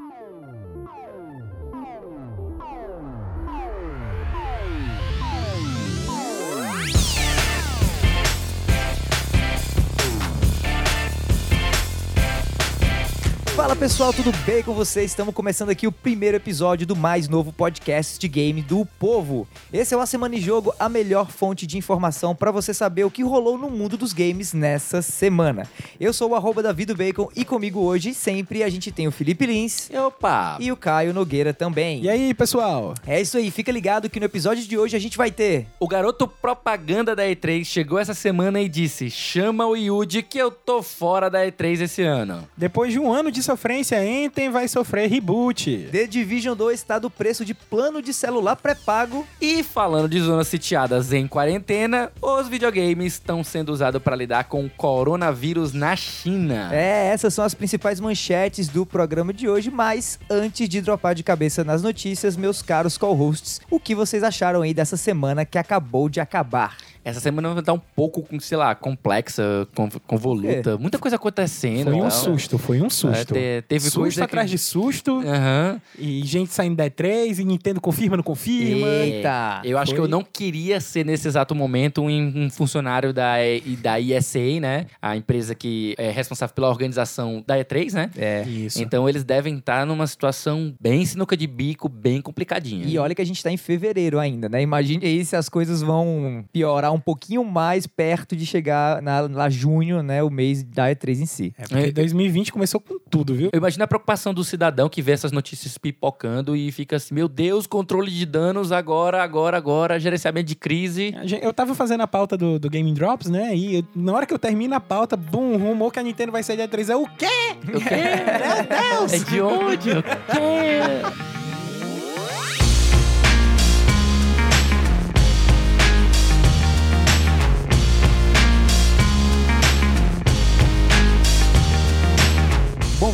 Oh. Fala pessoal, tudo bem com vocês? Estamos começando aqui o primeiro episódio do mais novo podcast de game do povo. Esse é o A Semana em Jogo, a melhor fonte de informação para você saber o que rolou no mundo dos games nessa semana. Eu sou o arroba Davido Bacon e comigo hoje sempre a gente tem o Felipe Lins Opa! e o Caio Nogueira também. E aí, pessoal? É isso aí, fica ligado que no episódio de hoje a gente vai ter O garoto propaganda da E3 chegou essa semana e disse: chama o Yuji que eu tô fora da E3 esse ano. Depois de um ano de sofrência, Enten vai sofrer reboot. The Division 2 está do preço de plano de celular pré-pago E falando de zonas sitiadas em quarentena, os videogames estão sendo usados para lidar com o coronavírus na China. É, essas são as principais manchetes do programa de hoje, mas antes de dropar de cabeça nas notícias, meus caros co-hosts, o que vocês acharam aí dessa semana que acabou de acabar? Essa semana vai estar um pouco, sei lá, complexa, con- convoluta, muita coisa acontecendo. Foi um susto, foi um susto. É, te- teve susto coisa atrás que- de susto, Aham. e gente saindo da E3, e Nintendo confirma, não confirma. Eita! Eu acho Foi- que eu não queria ser nesse exato momento um, um funcionário da, da ISA, né? A empresa que é responsável pela organização da E3, né? É. Isso. Então eles devem estar numa situação bem sinuca de bico, bem complicadinha. E olha que a gente tá em fevereiro ainda, né? Imagine aí se as coisas vão piorar um pouquinho mais perto de chegar na, lá junho, né? O mês da E3 em si. É porque É. 2020 começou com tudo, viu? Eu imagino a preocupação do cidadão que vê essas notícias pipocando e fica assim, meu Deus, controle de danos agora, agora, agora, gerenciamento de crise. Eu tava fazendo a pauta do, do Game Drops, né? E eu- na hora que eu termino a pauta, bum, rumor que a Nintendo vai sair da E3. É o quê? O quê? Meu Deus! É de onde? O quê?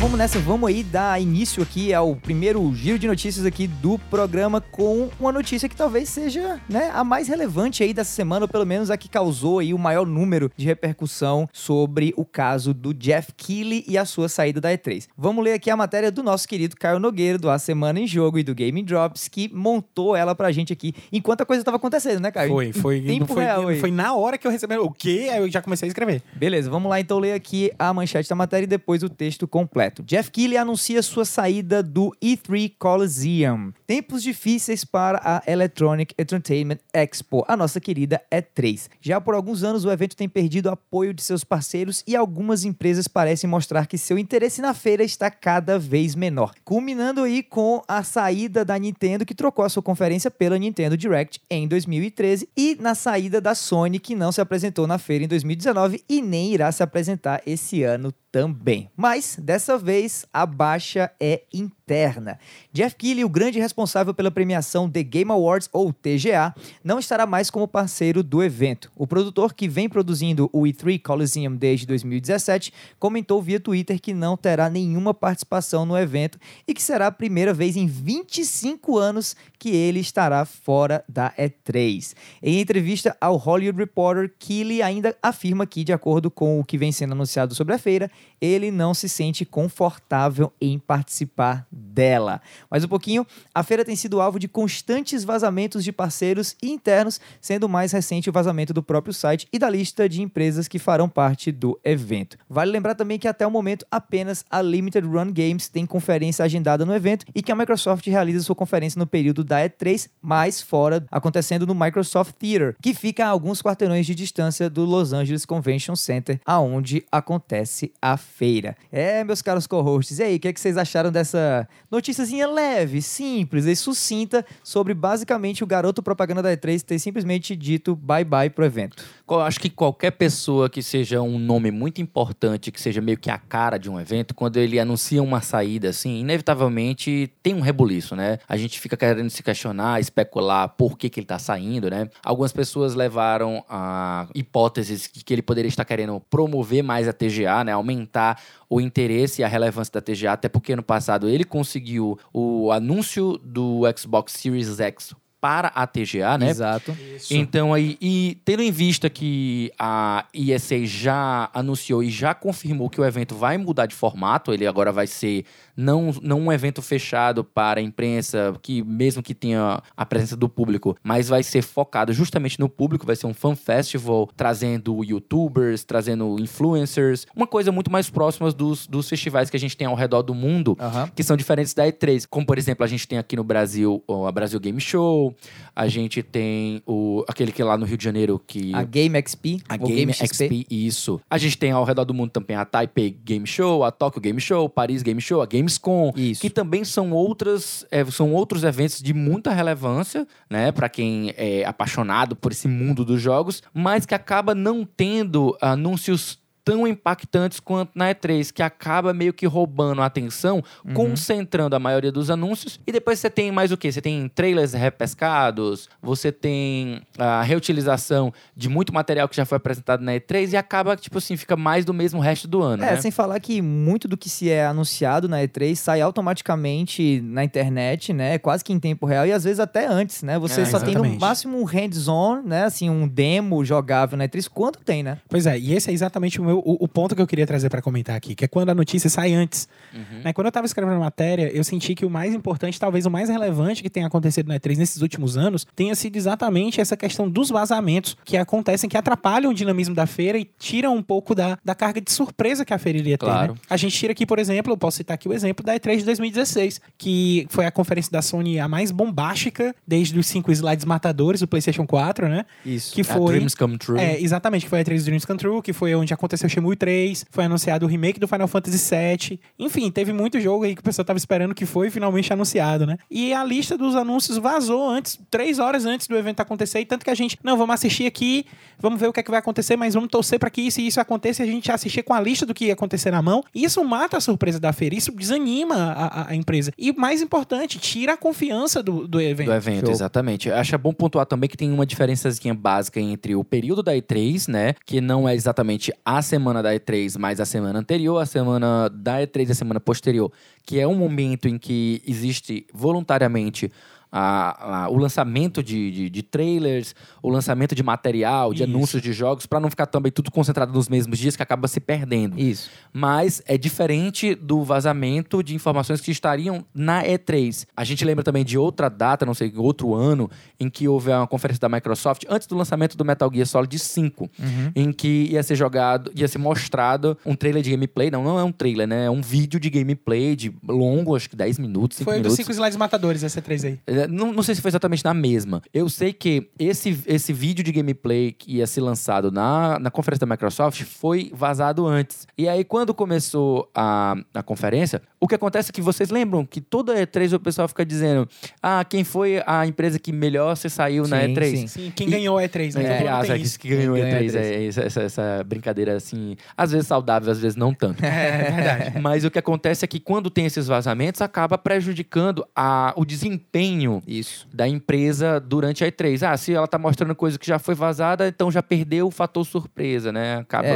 vamos nessa, vamos aí dar início aqui ao primeiro giro de notícias aqui do programa com uma notícia que talvez seja, né, a mais relevante aí dessa semana, ou pelo menos a que causou aí o maior número de repercussão sobre o caso do Jeff Keighley e a sua saída da E3. Vamos ler aqui a matéria do nosso querido Caio Nogueira, do A Semana em Jogo e do Gaming Drops, que montou ela pra gente aqui enquanto a coisa tava acontecendo, né, Caio? Foi, Em foi. tempo foi, real aí. foi na hora que eu recebi. O quê? Aí eu já comecei a escrever. Beleza, vamos lá então ler aqui a manchete da matéria e depois o texto completo. Jeff Keighley anuncia sua saída do E3 Coliseum. Tempos difíceis para a Electronic Entertainment Expo, a nossa querida E3. Já por alguns anos o evento tem perdido o apoio de seus parceiros e algumas empresas parecem mostrar que seu interesse na feira está cada vez menor. Culminando aí com a saída da Nintendo, que trocou a sua conferência pela Nintendo Direct em 2013, e na saída da Sony, que não se apresentou na feira em 2019 e nem irá se apresentar esse ano também. Mas, dessa vez, a baixa é interna. Jeff Keighley, o grande responsável pela premiação The Game Awards, ou TGA, não estará mais como parceiro do evento. O produtor, que vem produzindo o E3 Coliseum desde 2017, comentou via Twitter que não terá nenhuma participação no evento e que será a primeira vez em 25 anos que ele estará fora da E3. Em entrevista ao Hollywood Reporter, Keighley ainda afirma que, de acordo com o que vem sendo anunciado sobre a feira, ele não se sente confortável em participar dela. Mais um pouquinho, a feira tem sido alvo de constantes vazamentos de parceiros e internos, sendo o mais recente o vazamento do próprio site e da lista de empresas que farão parte do evento. Vale lembrar também que até o momento apenas a Limited Run Games tem conferência agendada no evento e que a Microsoft realiza sua conferência no período da E3, mais fora, acontecendo no Microsoft Theater, que fica a alguns quarteirões de distância do Los Angeles Convention Center, aonde acontece a feira. É, meus caros co-hosts, e aí, o que, é que vocês acharam dessa noticiazinha leve, simples e sucinta sobre basicamente o garoto propaganda da E3 ter simplesmente dito bye-bye pro evento? Acho que qualquer pessoa que seja um nome muito importante, que seja meio que a cara de um evento, quando ele anuncia uma saída, assim, inevitavelmente tem um rebuliço, né? A gente fica querendo se questionar, especular por que, que ele tá saindo, né? Algumas pessoas levaram a hipóteses que, que ele poderia estar querendo promover mais a TGA, né? Aumentar o interesse e a relevância da TGA, até porque no passado ele conseguiu o anúncio do Xbox Series X para a TGA, né? Exato. Então aí, e tendo em vista que a ESA já anunciou e já confirmou que o evento vai mudar de formato, ele agora vai ser não, não um evento fechado para a imprensa, que mesmo que tenha a presença do público, mas vai ser focado justamente no público, vai ser um fan festival trazendo youtubers, trazendo influencers, uma coisa muito mais próxima dos, dos festivais que a gente tem ao redor do mundo, Aham. que são diferentes da E3. Como, por exemplo, a gente tem aqui no Brasil a Brasil Game Show, a gente tem o, aquele que é lá no Rio de Janeiro que... A Game XP, A ou Game, XP. XP, isso. A gente tem ao redor do mundo também a Taipei Game Show, a Tokyo Game Show, Paris Game Show, a Gamescom, Isso. que também são outras, é, são outros eventos de muita relevância, né, para quem é apaixonado por esse mundo dos jogos, mas que acaba não tendo anúncios tão impactantes quanto na E3, que acaba meio que roubando a atenção, Uhum. concentrando a maioria dos anúncios, e depois você tem mais o quê? Você tem trailers repescados, você tem a reutilização de muito material que já foi apresentado na E3 e acaba, tipo assim, fica mais do mesmo resto do ano, É, né? sem falar que muito do que se é anunciado na E3 sai automaticamente na internet, né? Quase que em tempo real e às vezes até antes, né? Você É, só tem no exatamente. máximo um hands-on, né? Assim, um demo jogável na E3. Quanto tem, né? Pois é, e esse é exatamente o, meu, o, o ponto que eu queria trazer pra comentar aqui, que é quando a notícia sai antes. Uhum. Né, Quando eu tava escrevendo a matéria, eu senti que o mais importante, talvez o mais relevante que tenha acontecido na E3 nesses últimos anos, tenha sido exatamente essa questão dos vazamentos que acontecem, que atrapalham o dinamismo da feira e tiram um pouco da, da carga de surpresa que a feira iria ter. Claro. né? A gente tira aqui, por exemplo, eu posso citar aqui o exemplo da E3 de 2016, que foi a conferência da Sony a mais bombástica desde os cinco slides matadores do PlayStation 4, né? Isso. Que A foi. Dreams Come True. É, exatamente, que foi a E3 Dreams Come True, que foi onde aconteceu o Shenmue 3, foi anunciado o remake do Final Fantasy VII. Enfim, teve muito jogo aí que o pessoal tava esperando que foi finalmente anunciado, né? E a lista dos anúncios vazou antes, três horas antes do evento acontecer, e tanto que a gente, não, vamos assistir aqui, vamos ver o que é que vai acontecer, mas vamos torcer para que isso e isso aconteça e a gente assistir com a lista do que ia acontecer na mão. E isso mata a surpresa da feira, isso desanima a, a- a empresa. E mais importante, tira a confiança do, do evento. Do evento, Show. exatamente. Eu Acho bom pontuar também que tem uma diferençazinha básica entre o período da E3, né? Que não é exatamente a semana da E3, mas a semana anterior, a semana da E3 e a semana posterior, que é um momento em que existe voluntariamente a- a- o lançamento de, de, de trailers, o lançamento de material, de Isso. anúncios de jogos, para não ficar também tudo concentrado nos mesmos dias, que acaba se perdendo. Isso. Mas é diferente do vazamento de informações que estariam na E3. A gente lembra também de outra data, não sei, outro ano, em que houve uma conferência da Microsoft, antes do lançamento do Metal Gear Solid 5, Uhum. em que ia ser jogado, ia ser mostrado um trailer de gameplay. Não, não é um trailer, né? É um vídeo de gameplay de longo, acho que 10 minutos, 5 Foi dos minutos. cinco slides matadores, essa E3 aí. É, Não, não sei se foi exatamente na mesma. Eu sei que esse, esse vídeo de gameplay que ia ser lançado na, na conferência da Microsoft foi vazado antes. E aí, quando começou a, a conferência, o que acontece é que vocês lembram que toda E3 o pessoal fica dizendo: ah, quem foi a empresa que melhor se saiu na Sim, E3? sim. Sim, quem E- ganhou a E3, né? É, ah, isso. que ganhou Quem a ganhou E3, a é, essa, essa, essa brincadeira assim, às vezes saudável, às vezes não tanto. É verdade. Mas o que acontece é que quando tem esses vazamentos, acaba prejudicando a, o desempenho Isso. da empresa durante a E3. Ah, se ela tá mostrando coisa que já foi vazada, então já perdeu o fator surpresa, né? Acaba.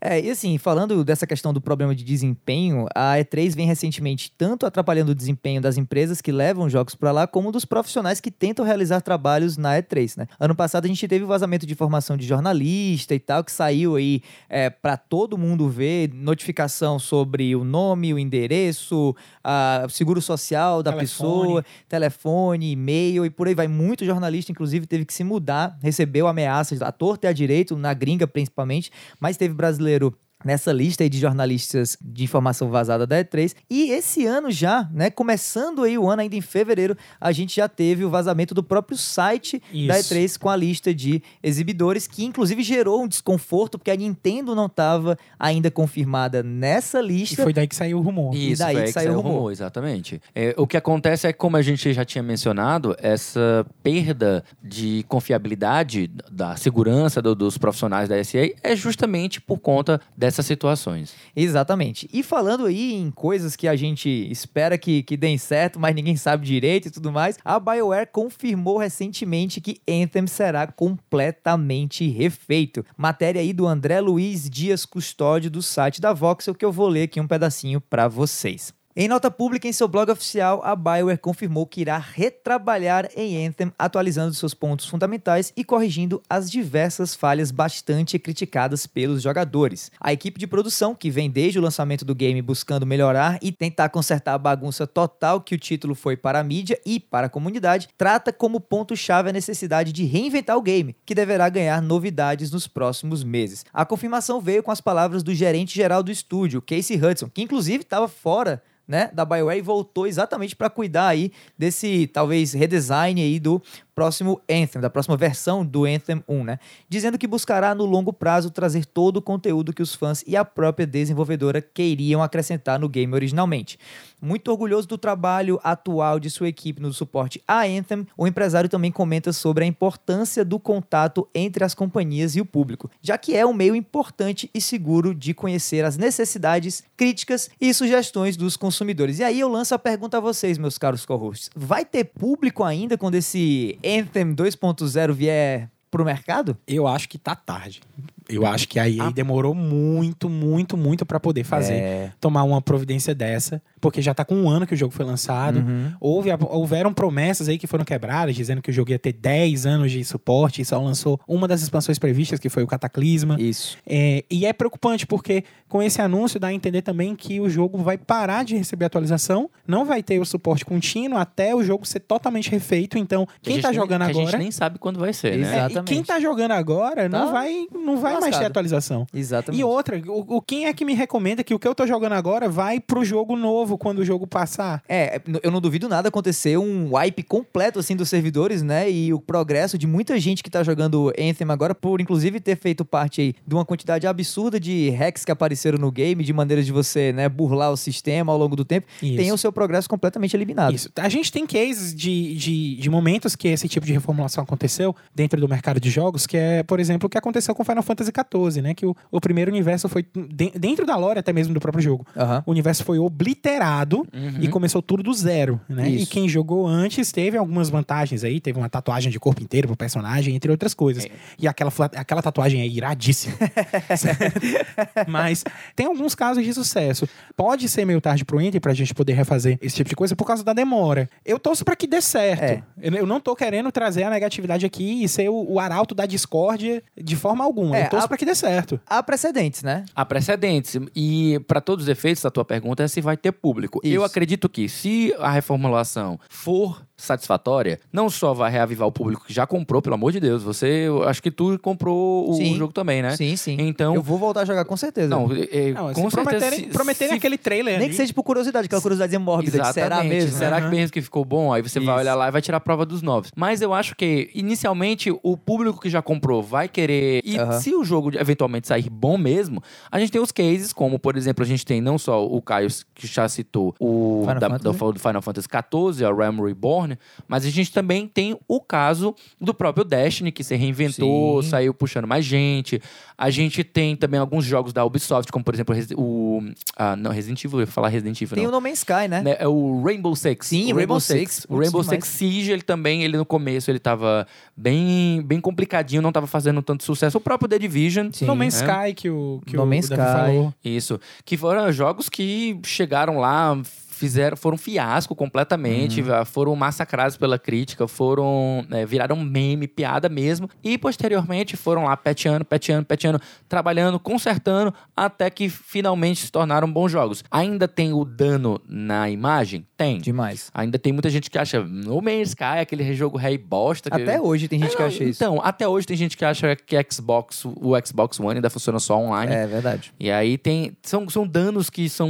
É. É, e assim, falando dessa questão do problema de desempenho, a E3 vem recentemente tanto atrapalhando o desempenho das empresas que levam jogos pra lá, como dos profissionais que tentam realizar trabalhos na E3, né? Ano passado a gente teve o vazamento de informação de jornalista e tal, que saiu aí é, para todo mundo ver, notificação sobre o nome, o endereço, a, o seguro social da Telefone. pessoa, telefone, e-mail e por aí vai. Muito jornalista, inclusive, teve que se mudar, recebeu ameaças à torta e à direito, na gringa principalmente, mas teve brasileiro nessa lista aí de jornalistas de informação vazada da E3. E esse ano já, né, começando aí o ano ainda em fevereiro, a gente já teve o vazamento do próprio site da Isso. E3 com a lista de exibidores, que inclusive gerou um desconforto, porque a Nintendo não estava ainda confirmada nessa E lista. foi daí que saiu o rumor. Isso, daí foi aí que que saiu o rumor. rumor, exatamente. É, o que acontece é que, como a gente já tinha mencionado, essa perda de confiabilidade da segurança do- dos profissionais da SA é justamente por conta dessas situações. Exatamente. E falando aí em coisas que a gente espera que, que deem certo, mas ninguém sabe direito e tudo mais, a BioWare confirmou recentemente que Anthem será completamente refeito. Matéria aí do André Luiz Dias Custódio do site da Voxel que eu vou ler aqui um pedacinho para vocês. Em nota pública em seu blog oficial, a BioWare confirmou que irá retrabalhar em Anthem, atualizando seus pontos fundamentais e corrigindo as diversas falhas bastante criticadas pelos jogadores. A equipe de produção, que vem desde o lançamento do game buscando melhorar e tentar consertar a bagunça total que o título foi para a mídia e para a comunidade, trata como ponto-chave a necessidade de reinventar o game, que deverá ganhar novidades nos próximos meses. A confirmação veio com as palavras do gerente geral do estúdio, Casey Hudson, que inclusive estava fora né, da BioWare e voltou exatamente para cuidar aí desse talvez redesign aí do próximo Anthem, da próxima versão do Anthem 1, né? Dizendo que buscará no longo prazo trazer todo o conteúdo que os fãs e a própria desenvolvedora queriam acrescentar no game originalmente. Muito orgulhoso do trabalho atual de sua equipe no suporte a Anthem, o empresário também comenta sobre a importância do contato entre as companhias e o público, já que é um meio importante e seguro de conhecer as necessidades, críticas e sugestões dos consumidores. E aí eu lanço a pergunta a vocês, meus caros co-hosts. Vai ter público ainda quando esse Anthem 2.0 vier pro mercado? Eu acho que tá tarde. Eu acho que a EA Ah. demorou muito, muito, muito pra poder fazer. É. Tomar uma providência dessa. Porque já tá com um ano que o jogo foi lançado. Uhum. Houve, houveram promessas aí que foram quebradas, dizendo que o jogo ia ter 10 anos de suporte e só lançou uma das expansões previstas, que foi o Cataclisma. Isso. É, e é preocupante porque com esse anúncio dá a entender também que o jogo vai parar de receber atualização, não vai ter o suporte contínuo até o jogo ser totalmente refeito. Então, Que a quem tá nem- jogando A agora. gente nem sabe quando vai ser, né? É, e Exatamente. quem tá jogando agora não Tá vai, não vai mais lascado. ter atualização. Exatamente. E outra, o, o- quem é que me recomenda que o que eu tô jogando agora vai pro jogo novo quando o jogo passar? É, eu não duvido nada acontecer um wipe completo assim dos servidores, né? E o progresso de muita gente que tá jogando Anthem agora, por inclusive ter feito parte aí de uma quantidade absurda de hacks que apareceram no game, de maneiras de você, né, burlar o sistema ao longo do tempo, Isso. tem o seu progresso completamente eliminado. Isso. A gente tem cases de, de, de momentos que esse tipo de reformulação aconteceu dentro do mercado de jogos, que é, por exemplo, o que aconteceu com Final Fantasy XIV, né? Que o, o primeiro universo foi, de- dentro da lore até mesmo do próprio jogo, Aham. o universo foi obliterado Uhum. e começou tudo do zero, né? Isso. E quem jogou antes teve algumas vantagens aí, teve uma tatuagem de corpo inteiro pro personagem, entre outras coisas. É. E aquela, aquela tatuagem é iradíssima. Mas tem alguns casos de sucesso. Pode ser meio tarde pro Enter pra gente poder refazer esse tipo de coisa por causa da demora. Eu torço pra que dê certo. É. Eu, eu não tô querendo trazer a negatividade aqui e ser o, o arauto da discórdia de forma alguma. É, eu torço a- pra que dê certo. Há precedentes, né? Há precedentes. E, para todos os efeitos, a tua pergunta é se vai ter público. Isso. Eu acredito que, se a reformulação for satisfatória, não só vai reavivar o público que já comprou, pelo amor de Deus. Você, eu acho que tu comprou o Sim. jogo também, né? Sim, sim. Então. Eu vou voltar a jogar com certeza. Não, é, Não, com se prometerem, certeza. se- prometerem se- aquele trailer Nem ali, que seja por curiosidade, aquela curiosidade mórbida de será Exatamente. mesmo? Será Aham. que mesmo que ficou bom? Aí você vai Isso. olhar lá e vai tirar a prova dos novos. Mas eu acho que, inicialmente, o público que já comprou vai querer. E se o jogo eventualmente sair bom mesmo, a gente tem os cases, como, por exemplo, a gente tem não só o Caio que já citou, o Final da, Fantasy. do, do Final Fantasy XIV, a Realm Reborn, mas a gente também tem o caso do próprio Destiny, que se reinventou, Sim. saiu puxando mais gente. A gente tem também alguns jogos da Ubisoft, como, por exemplo, o. Ah, não, Resident Evil, eu ia falar Resident Evil, Tem não o No Man's Sky, né? né, é o Rainbow Six. Sim, o Rainbow Six. O Rainbow Six Siege, ele também, ele no começo, ele tava bem, bem complicadinho, não tava fazendo tanto sucesso. O próprio The Division. Sim. No Man's né? Sky que o, que No o Man's Sky. falou. Isso. Que foram jogos que chegaram lá, fizeram, foram fiasco completamente, Uhum. foram massacrados pela crítica, foram é, viraram meme, piada mesmo, e posteriormente foram lá peteando, peteando, peteando, trabalhando, consertando, até que finalmente se tornaram bons jogos. Ainda tem o dano na imagem? Tem. Demais. Ainda tem muita gente que acha No Man's Sky, aquele jogo rei bosta. que- Até hoje tem gente que É, acha isso. Então, até hoje tem gente que acha que Xbox, o Xbox One ainda funciona só online. É verdade. E aí tem. São, são danos que são.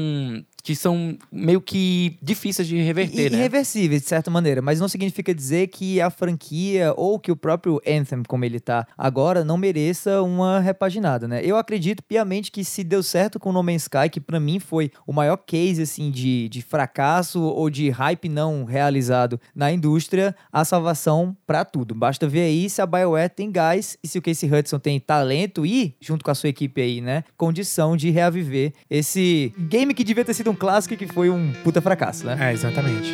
Que são meio que difíceis de reverter, E- né? Irreversíveis, de certa maneira, mas não significa dizer que a franquia ou que o próprio Anthem, como ele tá agora, não mereça uma repaginada, né? Eu acredito piamente que se deu certo com o No Man's Sky, que pra mim foi o maior case, assim, de, de fracasso ou de hype não realizado na indústria, a salvação pra tudo. Basta ver aí se a BioWare tem gás e se o Casey Hudson tem talento e, junto com a sua equipe aí, né, condição de reaviver esse game que devia ter sido um clássico que foi um puta fracasso, né? É, exatamente.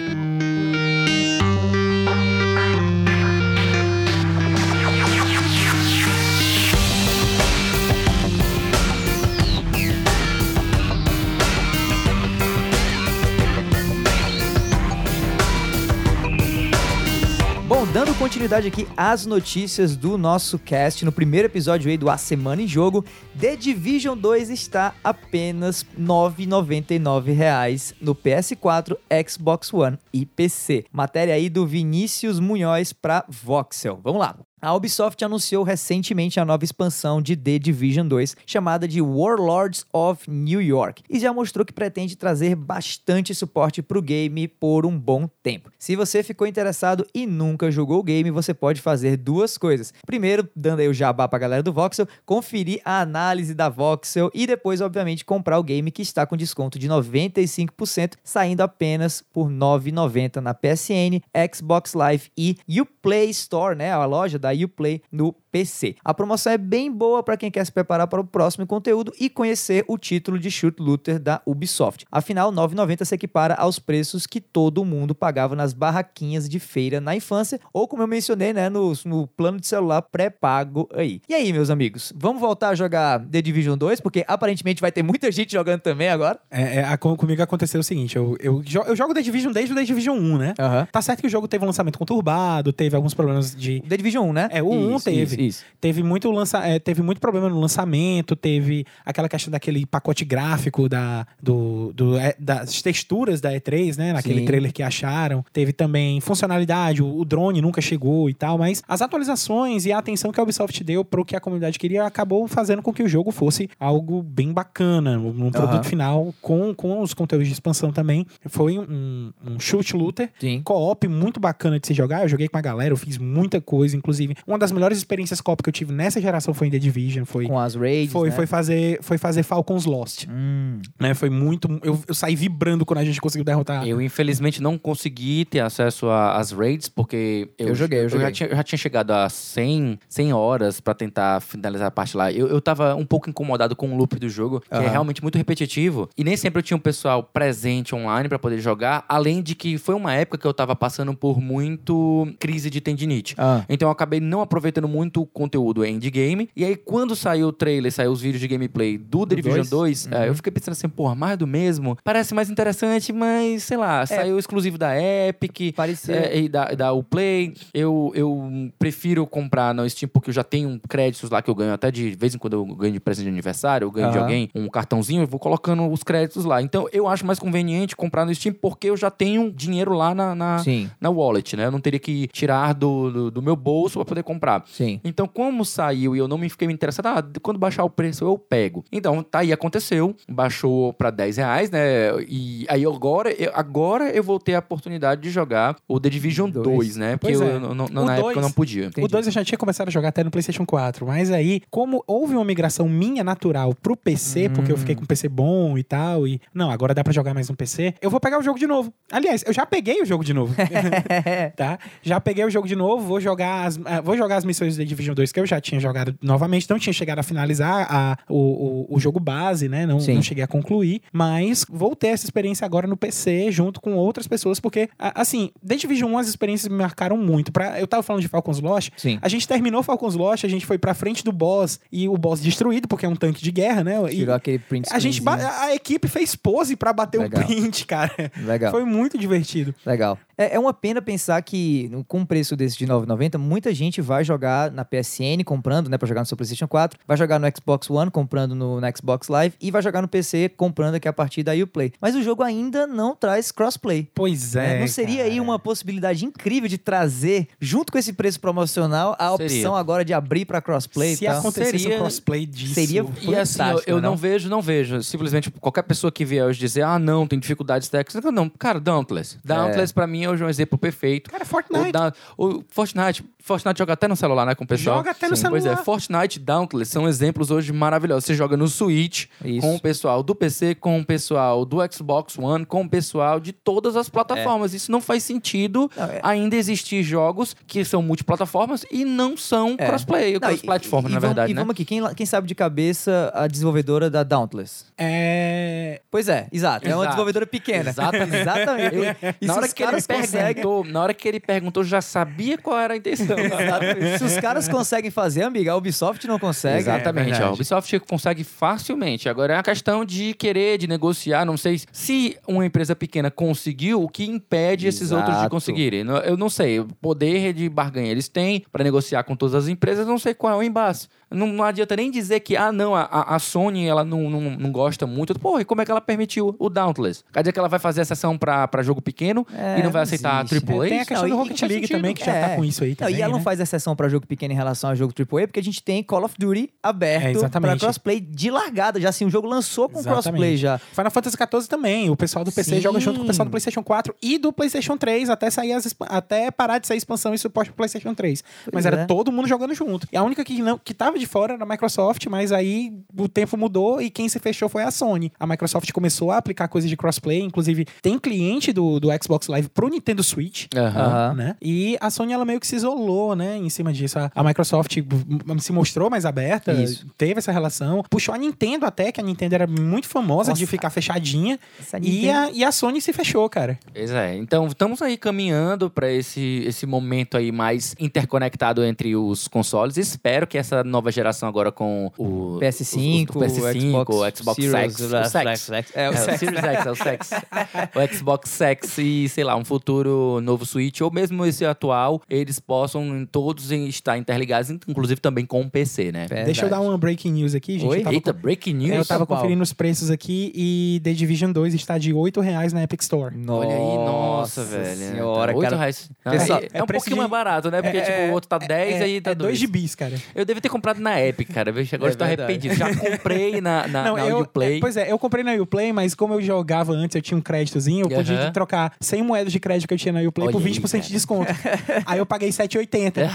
Dando continuidade aqui às notícias do nosso cast, no primeiro episódio aí do A Semana em Jogo, The Division 2 está apenas 9,99 reais no PS4, Xbox One e PC. Matéria aí do Vinícius Munhoz para Voxel. Vamos lá. A Ubisoft anunciou recentemente a nova expansão de The Division 2, chamada de Warlords of New York, e já mostrou que pretende trazer bastante suporte para o game por um bom tempo. Se você ficou interessado e nunca jogou o game, você pode fazer duas coisas. Primeiro, dando aí o jabá para a galera do Voxel, conferir a análise da Voxel e depois, obviamente, comprar o game que está com desconto de 95%, saindo apenas por R$ 9,90 na PSN, Xbox Live e Uplay Store, né, a loja da Uplay no PC. A promoção é bem boa para quem quer se preparar para o próximo conteúdo e conhecer o título de Shoot Looter da Ubisoft. Afinal, R$ 9,90 se equipara aos preços que todo mundo pagava nas barraquinhas de feira na infância, ou como eu mencionei, né, no, no plano de celular pré-pago aí. E aí, meus amigos, vamos voltar a jogar The Division 2, porque aparentemente vai ter muita gente jogando também agora. É, é, a- com- comigo aconteceu o seguinte: eu, eu, eu jogo The Division desde o The Division 1, né? Aham. Tá certo que o jogo teve um lançamento conturbado, teve alguns problemas de. The Division 1, né? É, o 1 Isso, teve. Isso, isso. Teve muito, lança, é, teve muito problema no lançamento, teve aquela questão daquele pacote gráfico da, do, do- é, das texturas da E3, né? Naquele Sim. trailer que acharam. Teve também funcionalidade, o, o drone nunca chegou e tal, mas as atualizações e a atenção que a Ubisoft deu pro que a comunidade queria acabou fazendo com que o jogo fosse algo bem bacana, um produto final com, com os conteúdos de expansão também. Foi um, um shoot looter co-op muito bacana de se jogar. Eu joguei com a galera, eu fiz muita coisa, inclusive. Uma das melhores experiências co-op que eu tive nessa geração foi em The Division, foi Com as raids, foi, né? foi fazer foi fazer Falcons Lost, Hum, né? Foi muito eu, eu saí vibrando quando a gente conseguiu derrotar. Eu, infelizmente, não consegui ter acesso às raids, porque eu, Eu joguei, eu joguei. já, tinha, eu já tinha chegado a 100, 100 horas pra tentar finalizar a parte lá. Eu, eu tava um pouco incomodado com o loop do jogo, que Aham. é realmente muito repetitivo. E nem sempre eu tinha um pessoal presente online pra poder jogar, além de que foi uma época que eu tava passando por muito crise de tendinite. Ah. Então eu acabei não aproveitando muito o conteúdo endgame. E aí, quando saiu o trailer, saiu os vídeos de gameplay do The Division dois? 2, é, eu fiquei pensando assim, porra, mais do mesmo. Parece mais interessante, mas sei lá, saiu exclusivo da Epic. Parecia. É, e da, da Uplay, eu, eu prefiro comprar no Steam porque eu já tenho créditos lá que eu ganho até de vez em quando eu ganho de presente de aniversário, eu ganho de Aham. alguém um cartãozinho, eu vou colocando os créditos lá. Então eu acho mais conveniente comprar no Steam porque eu já tenho dinheiro lá na, na, na wallet, né? Eu não teria que tirar do, do, do meu bolso para poder comprar. sim. Então, como saiu e eu não me fiquei interessado, ah, quando baixar o preço eu pego. Então, tá aí, aconteceu. Baixou pra 10 reais, né? E aí agora, eu, agora eu vou ter a oportunidade de jogar o The Division Dois. 2, né? Porque Pois eu, é. não- não- O na época dois- eu não podia. Entendi. O 2 eu já tinha começado a jogar até no PlayStation 4, mas aí, como houve uma migração minha natural pro PC, porque eu fiquei com um PC bom e tal, e não, agora dá pra jogar mais no PC, eu vou pegar o jogo de novo. Aliás, eu já peguei o jogo de novo. tá? Já peguei o jogo de novo, vou jogar as, ah, vou jogar as missões do The Division 2 que eu já tinha jogado novamente, não tinha chegado a finalizar a, o, o, o jogo base, né? Não, não cheguei a concluir, mas vou ter essa experiência agora no PC junto com outras pessoas, porque, assim, The Division 1 as experiências me marcaram muito. Pra, eu tava falando de Falcons Lost, Sim. a gente terminou Falcons Lost, a gente foi pra frente do boss e o boss destruído, porque é um tanque de guerra, né? E Tirou aquele print a gente a equipe fez pose pra bater Legal. um print, cara. Legal. Foi muito divertido. Legal. É, é uma pena pensar que, com um preço desse de R$ 9,90, muita gente vai jogar na PSN comprando, né, pra jogar no seu PlayStation 4, vai jogar no Xbox One comprando no, no Xbox Live e vai jogar no PC comprando aqui a partir da Uplay. Mas o jogo ainda não traz crossplay. Pois né? é. não seria aí cara. uma possibilidade incrível de trazer, junto com esse preço promocional, a Seria. opção agora de abrir pra crossplay? Se tal? acontecesse Seria- um crossplay disso. seria E assim, eu, eu não? não vejo, não vejo. Simplesmente qualquer pessoa que vier hoje dizer, ah, não, tem dificuldades técnicas. Não, cara, Dauntless. Dauntless, pra mim, é hoje um exemplo perfeito. Cara, O, Fortnite. da, o Fortnite, Fortnite joga até no celular, né, com o pessoal. Joga até no Sim. Pois é, celular. Fortnite, Dauntless são exemplos hoje maravilhosos. Você joga no Switch, Isso. com o pessoal do PC, com o pessoal do Xbox One, com o pessoal de todas as plataformas. Isso não faz sentido Não, é- ainda existir jogos que são multiplataformas e não são É. crossplay, Não, e- cross-platform, e na vamos- verdade, E né? vamos aqui, quem, quem sabe de cabeça a desenvolvedora da Dauntless? É. Pois é, exato. É uma Exato. desenvolvedora pequena. Exatamente. Exatamente. Eu- E na hora que ele conseguem. perguntou, na hora que ele perguntou, já sabia qual era a intenção. Se os caras conseguem fazer, amiga, a Ubisoft não consegue. Exatamente, ó, a Ubisoft consegue facilmente. Agora é uma questão de querer, de negociar. Não sei se uma empresa pequena conseguiu, o que impede esses Exato. outros de conseguirem. Eu não sei. O poder de barganha eles têm para negociar com todas as empresas, não sei qual é o embate. Não, não adianta nem dizer que, ah, não, a, a Sony ela não, não, não gosta muito. Porra, e como é que ela permitiu o Dauntless? Quer dizer que ela vai fazer a sessão pra, pra jogo pequeno É, e não vai não aceitar existe. AAA? Tem a questão Não, do Rocket League também, que já É. tá com isso aí Não, também. e ela não né? faz exceção pra jogo pequeno em relação a jogo AAA, porque a gente tem Call of Duty É, aberto pra exatamente. crossplay de largada. Já assim, o jogo lançou com Exatamente. crossplay já. Final Fantasy XIV também. O pessoal do PC Sim. joga junto com o pessoal do PlayStation 4 e do PlayStation 3 até sair as até parar de sair expansão e suporte pro PlayStation 3. mas Pois era é. todo mundo jogando junto. E a única que não que tava de fora era a Microsoft, mas aí o tempo mudou e quem se fechou foi a Sony. A Microsoft começou a aplicar coisas de crossplay, inclusive tem cliente do, do Xbox Live pro Nintendo Switch. Né? E a Sony ela meio que se isolou, né, em cima disso. A, a Microsoft m- se mostrou mais aberta, Isso. teve essa relação, puxou a Nintendo até, que a Nintendo era muito famosa Nossa. de ficar fechadinha. E a, e a Sony se fechou, cara. Pois é, então estamos aí caminhando para esse, esse momento aí mais interconectado entre os consoles. Espero que essa nova geração agora com o PS5, o, o PS5, o Xbox Series, Sex, o Sex. É, o É, o Sex. Series X, é o Sex. o Xbox Sex e, sei lá, um futuro novo Switch, ou mesmo esse atual, eles possam todos estar interligados, inclusive também com o PC, né? Verdade. Deixa eu dar uma breaking news aqui, gente. Oi? Eu tava, Eita, breaking news. é, eu tava conferindo os preços aqui e The Division 2 está de 8 reais na Epic Store. Olha aí, nossa, velho. senhora, Tá, oito cara. reais. Pessoal, é, é um pouquinho de- mais barato, né? Porque, É, tipo, o outro tá 10 é, aí tá é 2 2. gibis, cara. Eu devia ter comprado na Epic, cara. Veja, Agora É eu arrependido. Já comprei na, na, na eu, Uplay. é, pois é, eu comprei na Uplay, mas como eu jogava antes, eu tinha um créditozinho, eu podia trocar 100 moedas de crédito que eu tinha na Uplay por Olha aí, 20% cara. de desconto. aí eu paguei 7,80.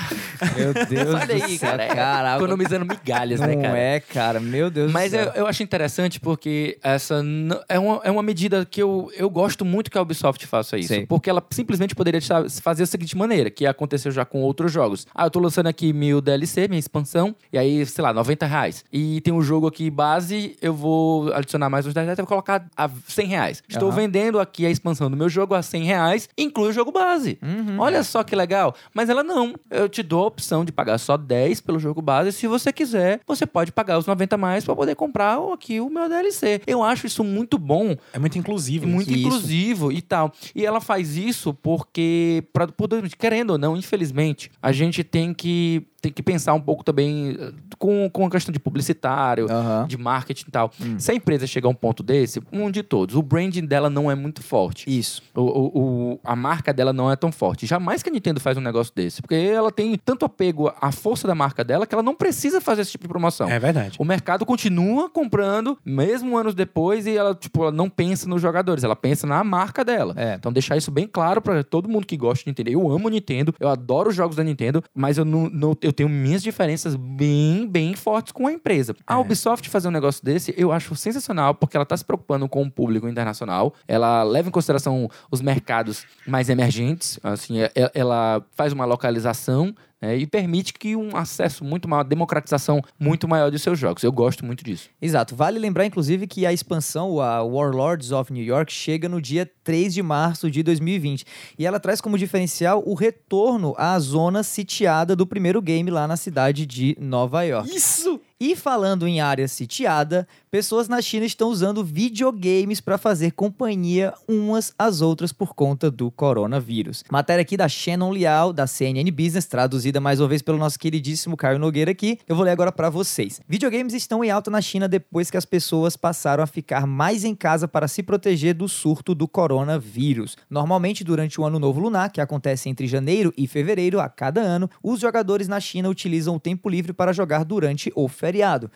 Meu Deus Olha do aí, céu, cara. Caraca. Economizando migalhas, Não né, cara? é, cara. Meu Deus Mas do eu, céu. eu acho interessante porque essa é uma, é uma medida que eu, eu gosto muito que a Ubisoft faça isso. Sei. Porque ela simplesmente poderia fazer da seguinte maneira, que aconteceu já com outros jogos. Ah, eu tô lançando aqui meu DLC, minha expansão, e aí, sei lá, 90 reais. E tem um jogo aqui base, eu vou adicionar mais uns 10 reais, eu vou colocar a 100 reais. Estou Aham. vendendo aqui a expansão do meu jogo a 100 reais, inclui o jogo base. Uhum. Olha só que legal. Mas ela não. Eu te dou a opção de pagar só 10 pelo jogo base. Se você quiser, você pode pagar os 90 mais para poder comprar aqui o meu DLC. Eu acho isso muito bom, É muito inclusivo. muito Isso. inclusivo e tal. E ela faz isso porque, pra, por- querendo ou não, infelizmente, a gente tem que, tem que pensar um pouco também eh, com, com a questão de publicitário, Aham. de marketing e tal. Hum. Se a empresa chegar a um ponto desse, um de todos, o branding dela não é muito forte. Isso. O, o- o- a marca dela não é tão forte. Jamais que a Nintendo faz um negócio desse. Porque ela tem tanto apego à força da marca dela que ela não precisa fazer esse tipo de promoção. É verdade. O mercado continua comprando, mesmo anos depois, e ela, tipo, ela não pensa nos jogadores, ela pensa na marca dela. É. Então, deixar isso bem claro pra todo mundo que gosta de Nintendo. Eu amo Nintendo, eu adoro os jogos da Nintendo, mas eu, não, não- eu tenho minhas diferenças bem, bem fortes com a empresa. A É. Ubisoft fazer um negócio desse, eu acho sensacional, porque ela tá se preocupando com o público internacional, ela leva em consideração os mercados mais emergentes, assim, é- é- ela faz uma localização né, e permite que um acesso muito maior, democratização muito maior dos seus jogos. Eu gosto muito disso. Exato. Vale lembrar, inclusive, que a expansão, a Warlords of New York, chega no dia 3 de março de 2020. E ela traz como diferencial o retorno à zona sitiada do primeiro game lá na cidade de Nova York. Isso! E falando em área sitiada, pessoas na China estão usando videogames para fazer companhia umas às outras por conta do coronavírus. Matéria aqui da Shannon Liao, da CNN Business, traduzida mais uma vez pelo nosso queridíssimo Caio Nogueira aqui. Eu vou ler agora para vocês. Videogames estão em alta na China depois que as pessoas passaram a ficar mais em casa para se proteger do surto do coronavírus. Normalmente, durante o Ano Novo Lunar, que acontece entre janeiro e fevereiro a cada ano, os jogadores na China utilizam o tempo livre para jogar durante o feriado.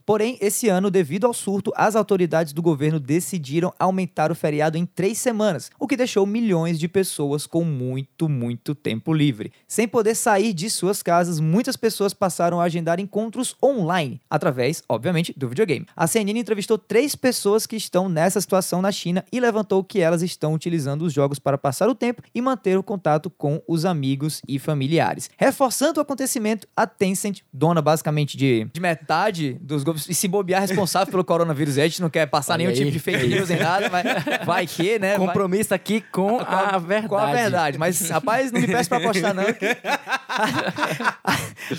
Porém, esse ano, devido ao surto, as autoridades do governo decidiram aumentar o feriado em três semanas, o que deixou milhões de pessoas com muito, muito tempo livre. Sem poder sair de suas casas, muitas pessoas passaram a agendar encontros online, através, obviamente, do videogame. A CNN entrevistou três pessoas que estão nessa situação na China e levantou que elas estão utilizando os jogos para passar o tempo e manter o contato com os amigos e familiares. Reforçando o acontecimento, a Tencent, dona basicamente de, de metade metade dos grupos, e se bobear responsável pelo coronavírus, a gente não quer passar Olha nenhum aí. tipo de fake news nem nada, mas vai que, né? vai- Compromisso aqui com a verdade. com a verdade. Mas, rapaz, não me peça pra apostar, não.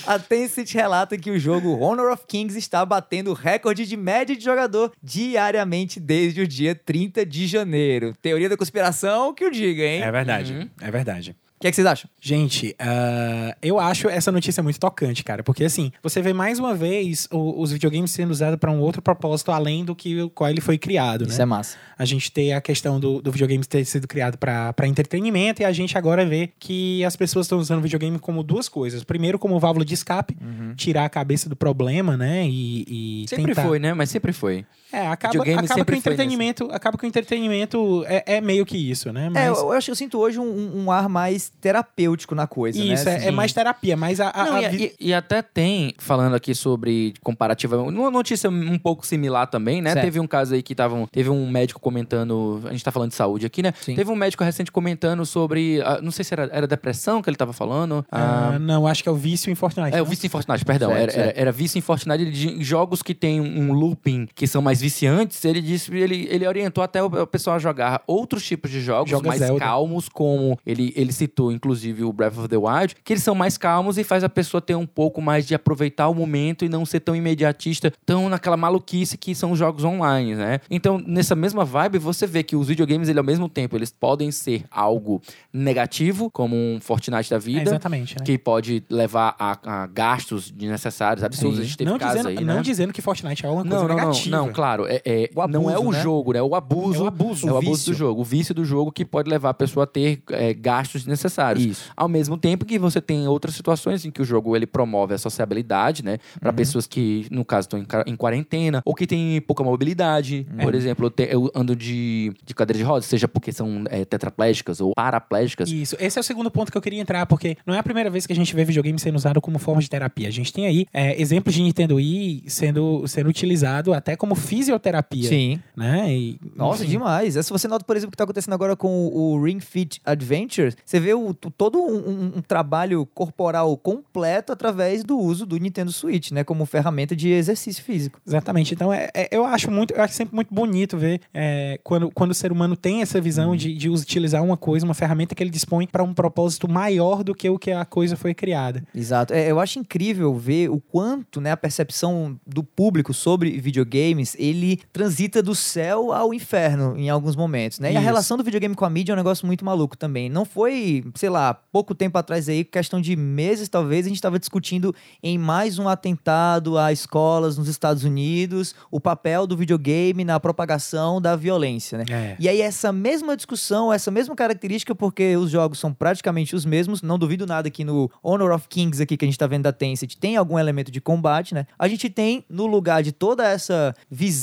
a Tencent relata que o jogo Honor of Kings está batendo recorde de média de jogador diariamente desde o dia 30 de janeiro. Teoria da conspiração, que o diga, hein? É verdade, Uhum. é verdade. O que, é que vocês acham? Gente, ah, eu acho essa notícia muito tocante, cara. Porque, assim, você vê mais uma vez o- os videogames sendo usados para um outro propósito além do que o qual ele foi criado, Isso né? é massa. A gente tem a questão do, do videogame ter sido criado para entretenimento e a gente agora vê que as pessoas estão usando o videogame como duas coisas. Primeiro, como válvula de escape, tirar a cabeça do problema, né? E, e Sempre tentar... foi, né? Mas sempre foi. É, acaba, Videogame acaba que o entretenimento, acaba que o entretenimento é, é meio que isso, né? É, Mas eu, eu acho que eu sinto hoje um, um ar mais terapêutico na coisa, né? isso, é, é Assim, mais terapia, mas a, a- Não, a e, e- e até tem, falando aqui sobre comparativa, uma notícia um pouco similar também, né? Certo. Teve um caso aí que tavam, teve um médico comentando, a gente tá falando de saúde aqui, né? Sim. Teve um médico recente comentando sobre, ah, não sei se era, era depressão que ele tava falando. ah, Ah, não, acho que é o vício em Fortnite. É, o não? vício em Fortnite, perdão. Certo, era, certo. era, era vício em Fortnite de jogos que tem um looping que são mais viciantes. Ele disse, ele, ele orientou até o, pessoal a jogar outros tipos de jogos Joga mais Zelda. calmos, como ele, ele citou, inclusive, o Breath of the Wild, que eles são mais calmos e faz a pessoa ter um pouco mais de aproveitar o momento e não ser tão imediatista, tão naquela maluquice que são os jogos online, né? Então, nessa mesma vibe, você vê que os videogames, ele, ao mesmo tempo, eles podem ser algo negativo, como um Fortnite da É, vida, exatamente, né? que pode levar a, a gastos desnecessários absurdos. Sim. A gente teve Não, casos dizendo, aí, não né? dizendo que Fortnite é uma coisa Não, não, não, negativa. não, claro. É, é- O não é abuso, o né? jogo, né? O abuso. É o abuso, É o abuso do jogo. O vício do jogo que pode levar a pessoa a ter é, gastos necessários. Isso. Ao mesmo tempo que você tem outras situações em que o jogo ele promove a sociabilidade, né? Para Uhum. pessoas que, no caso, estão em quarentena ou que têm pouca mobilidade. Uhum. Por exemplo, eu, te- eu ando de, de cadeira de rodas, seja porque são é, tetraplégicas ou paraplégicas. Isso, esse é o segundo ponto que eu queria entrar, porque não é a primeira vez que a gente vê videogame sendo usado como forma de terapia. A gente tem aí é, exemplos de Nintendo Wii sendo, sendo utilizado até como fisioterapia. Sim. Né? E, Nossa, demais. Se você nota, por exemplo, o que está acontecendo agora com o Ring Fit Adventure, você vê o, todo um, um- um trabalho corporal completo através do uso do Nintendo Switch, né? Como ferramenta de exercício físico. Exatamente. Então, é, é- eu acho muito, eu acho sempre muito bonito ver é, quando, quando o ser humano tem essa visão Uhum. de, de utilizar uma coisa, uma ferramenta que ele dispõe para um propósito maior do que o que a coisa foi criada. Exato. É, eu acho incrível ver o quanto né, a percepção do público sobre videogames, ele transita do céu ao inferno em alguns momentos, né? E a relação do videogame com a mídia é um negócio muito maluco também. Não foi, sei lá, pouco tempo atrás aí, questão de meses talvez, a gente estava discutindo em mais um atentado a escolas nos Estados Unidos, o papel do videogame na propagação da violência, né? É. E aí, essa mesma discussão, essa mesma característica, porque os jogos são praticamente os mesmos, não duvido nada que no Honor of Kings aqui que a gente tá vendo da Tencent tem algum elemento de combate, né? A gente tem, no lugar de toda essa visão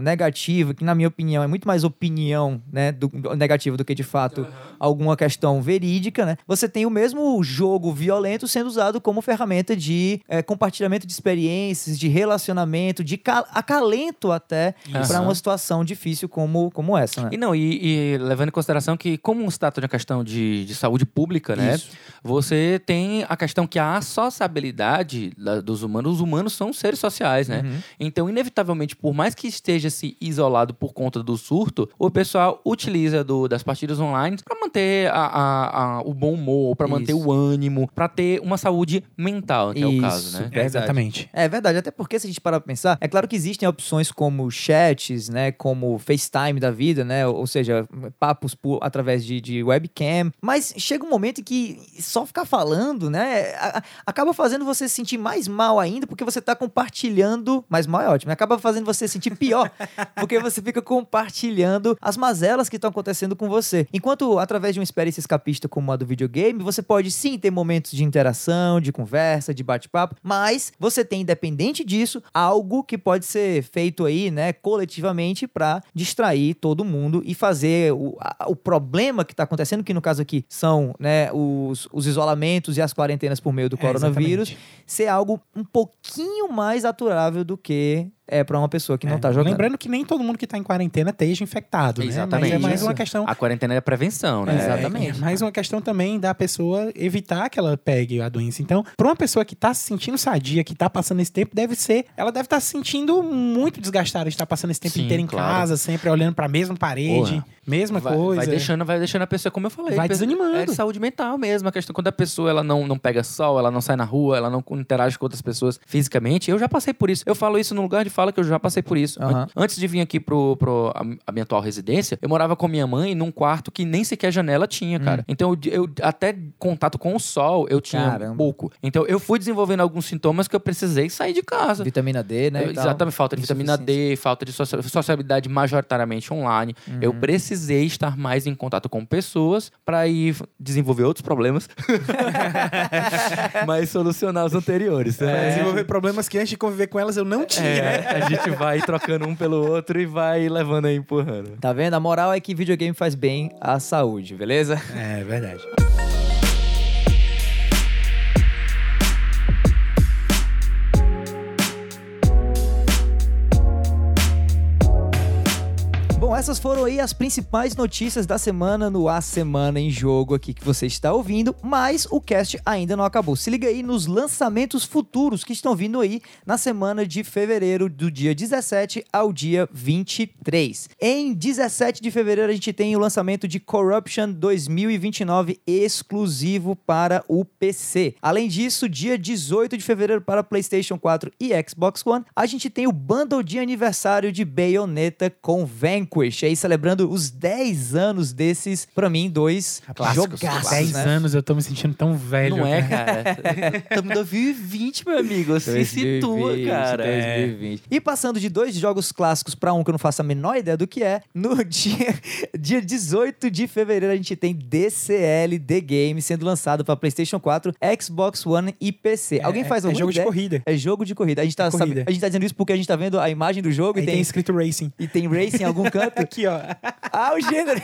negativa, que na minha opinião é muito mais opinião, né, do, do- negativa do que de fato alguma questão verídica, né? Você tem o mesmo jogo violento sendo usado como ferramenta de eh, compartilhamento de experiências, de relacionamento, de ca- acalento até para uma situação difícil como, como essa, né? E não, e, e levando em consideração que, como se trata de uma questão de, de saúde pública, né? Isso. Você tem a questão que a sociabilidade da- dos humanos, os humanos são seres sociais, né? Uhum. Então, inevitavelmente, por mais que esteja se isolado por conta do surto, o pessoal utiliza do- das partidas online para manter a- a- a- o bom humor, para manter Isso. o ânimo, para ter uma saúde mental, que é o Isso. caso, né? É, exatamente. É verdade, até porque se a gente parar pra pensar, é claro que existem opções como chats, né, como FaceTime da vida, né, ou seja, papos por, através de, de webcam, mas chega um momento em que só ficar falando, né, a- acaba fazendo você se sentir mais mal ainda, porque você tá compartilhando, mais mal é ótimo, acaba fazendo você se sentir pior, porque você fica compartilhando as mazelas que estão acontecendo com você. Enquanto através de uma experiência escapista como a do videogame, você pode sim ter momentos de interação, de conversa, de bate-papo, mas você tem, independente disso, algo que pode ser feito aí, né, coletivamente para distrair todo mundo e fazer o, a- o problema que tá acontecendo, que no caso aqui são, né, os, os isolamentos e as quarentenas por meio do É, coronavírus, exatamente. ser algo um pouquinho mais aturável do que é pra uma pessoa que não É, tá jogando. Lembrando que nem todo mundo que tá em quarentena esteja infectado, né? Exatamente. Mas é mais uma questão... A quarentena é prevenção, né? Exatamente. É, mais uma questão também da pessoa evitar que ela pegue a doença. Então, pra uma pessoa que tá se sentindo sadia, que tá passando esse tempo, deve ser. Ela deve estar se sentindo muito desgastada de estar passando esse tempo Sim, inteiro em claro. casa, sempre olhando pra mesma parede, Porra. Mesma vai, coisa. vai deixando, vai deixando a pessoa, como eu falei. Vai desanimando. É de saúde mental mesmo. A questão quando a pessoa ela não, não pega sol, ela não sai na rua, ela não interage com outras pessoas fisicamente. Eu já passei por isso. Eu falo isso no lugar de fala que eu já passei por isso. An- Antes de vir aqui pro, pro a, minha atual residência, eu morava com minha mãe num quarto que nem sequer janela tinha, cara. Então eu, eu- até contato com o sol eu tinha Caramba. pouco. Então eu fui desenvolvendo alguns sintomas que eu precisei sair de casa. Vitamina D, né? Eu-. Exatamente, falta de vitamina D, falta de socia- sociabilidade majoritariamente online. Eu Uhum. Precisei estar mais em contato com pessoas para ir desenvolver outros problemas, mas solucionar os anteriores. Né? desenvolver problemas que antes de conviver com elas eu não tinha. É, a gente vai trocando um pelo outro e vai levando aí empurrando. Tá vendo? A moral é que videogame faz bem à saúde, beleza? É verdade. Essas foram aí as principais notícias da semana no A Semana em Jogo aqui que você está ouvindo, mas o cast ainda não acabou. Se liga aí nos lançamentos futuros que estão vindo aí na semana de fevereiro, do dia 17 ao dia 23. Em 17 de fevereiro a gente tem o lançamento de Corruption 2029 exclusivo para o PC. Além disso, dia 18 de fevereiro para PlayStation 4 e Xbox One, a gente tem o bundle de aniversário de Bayonetta com Vanquish, aí celebrando os 10 anos desses, pra mim, dois Clássicos. jogaços, 10 né? anos eu tô me sentindo tão velho. Não é, cara. Estamos em 2020, meu amigo. Se 2020, situa, cara. 2020. E passando de dois jogos clássicos pra um que eu não faço a menor ideia do que é, no dia, dia 18 de fevereiro a gente tem DCL The Game sendo lançado pra PlayStation 4, Xbox One e PC. Alguém faz é alguma jogo de ideia? corrida. É jogo de corrida. A gente, tá, De corrida. sabe- a gente tá dizendo isso porque a gente tá vendo a imagem do jogo Aí e tem tem, escrito Racing. e tem racing em algum canto. Aqui, ó. Ah, o gênero!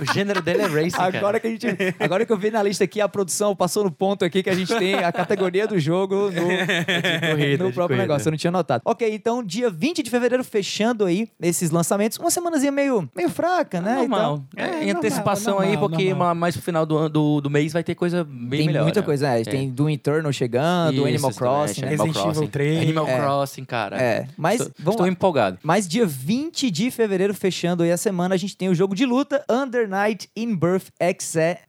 O gênero dele é racing, cara. Agora que a gente. Agora que eu vi na lista aqui, a produção passou no ponto aqui que a gente tem a categoria do jogo no, corrida, no próprio corrida. negócio. Eu não tinha notado. Ok, então, dia 20 de fevereiro, fechando aí esses lançamentos. Uma semanazinha meio, meio fraca, né? Normal. Então, É, É, em normal, antecipação normal, aí, porque normal. ma- mais pro final do, ano- do, do mês vai ter coisa bem tem melhor. muita né? coisa. É, Tem do Eternal chegando, do Isso, Animal Crossing, né? Animal Resident Evil Crossing. 3. Animal É. Crossing, cara. É, mas Estou, vamos estou empolgado. Mas dia 20 de fevereiro, fechando aí a semana, a gente tem o jogo de luta Under Night in Birth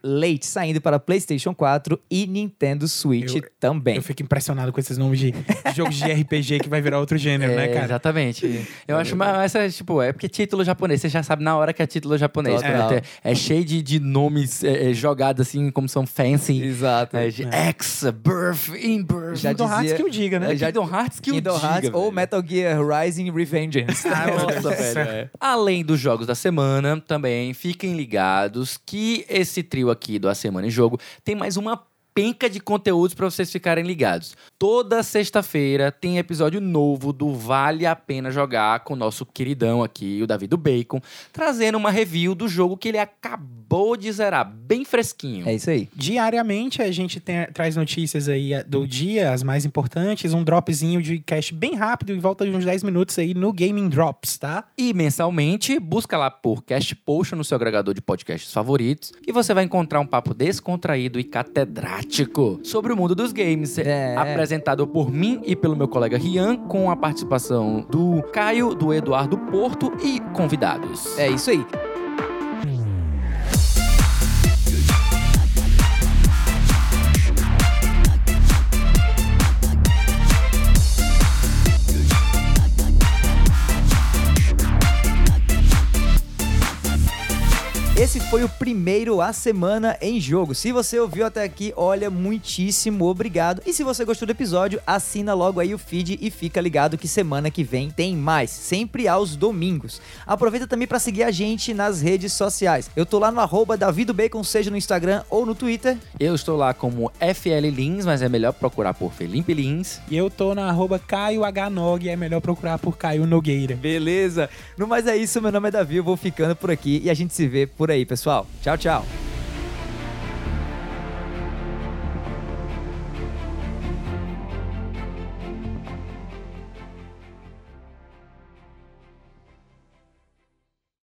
Late, saindo para PlayStation 4 e Nintendo Switch Eu- também. Eu fico impressionado com esses nomes de, de jogos de RPG que vai virar outro gênero, né, É, cara? Exatamente. Eu acho, mas essa, tipo, é porque título japonês, você já sabe na hora que é título japonês. É, é cheio de, de nomes é, é, jogados assim, como são fancy. Exato. É, de X, Birth, In Birth. Já Kingdom Hearts dizia- que o diga, né? É, Kingdom Hearts que o diga, Hearts ou. Metal Gear Rising Revengeance. Ah, Nossa, do velho. é. Além dos jogos da semana, também fiquem ligados que esse trio aqui do A Semana em Jogo tem mais uma penca de conteúdos para vocês ficarem ligados. Toda sexta-feira tem episódio novo do Vale a Pena Jogar com o nosso queridão aqui, o Davi do Bacon, trazendo uma review do jogo que ele acabou de zerar, bem fresquinho. É isso aí. Diariamente a gente tem- traz notícias aí eh, do dia, as mais importantes, um dropzinho de cast bem rápido, em volta de uns 10 minutos aí no Gaming Drops, tá? E mensalmente, busca lá por Cast Potion no seu agregador de podcasts favoritos e você vai encontrar um papo descontraído e catedrático sobre o mundo dos games. É. Apresentado por mim e pelo meu colega Rian, com a participação do Caio, do Eduardo Porto e convidados. É isso aí. Esse foi o primeiro A Semana em Jogo. Se você ouviu até aqui, olha, muitíssimo obrigado. E se você gostou do episódio, assina logo aí o feed e fica ligado que semana que vem tem mais, sempre aos domingos. Aproveita também para seguir a gente nas redes sociais. Eu tô lá no arroba davidobacon, seja no Instagram ou no Twitter. Eu estou lá como FL Lins, mas é melhor procurar por Felipe Lins. E eu tô na arroba Caio H. Nog, é melhor procurar por Caio Nogueira. Beleza? No mais é isso, meu nome é Davi, eu vou ficando por aqui e a gente se vê por aí, pessoal. Tchau, tchau.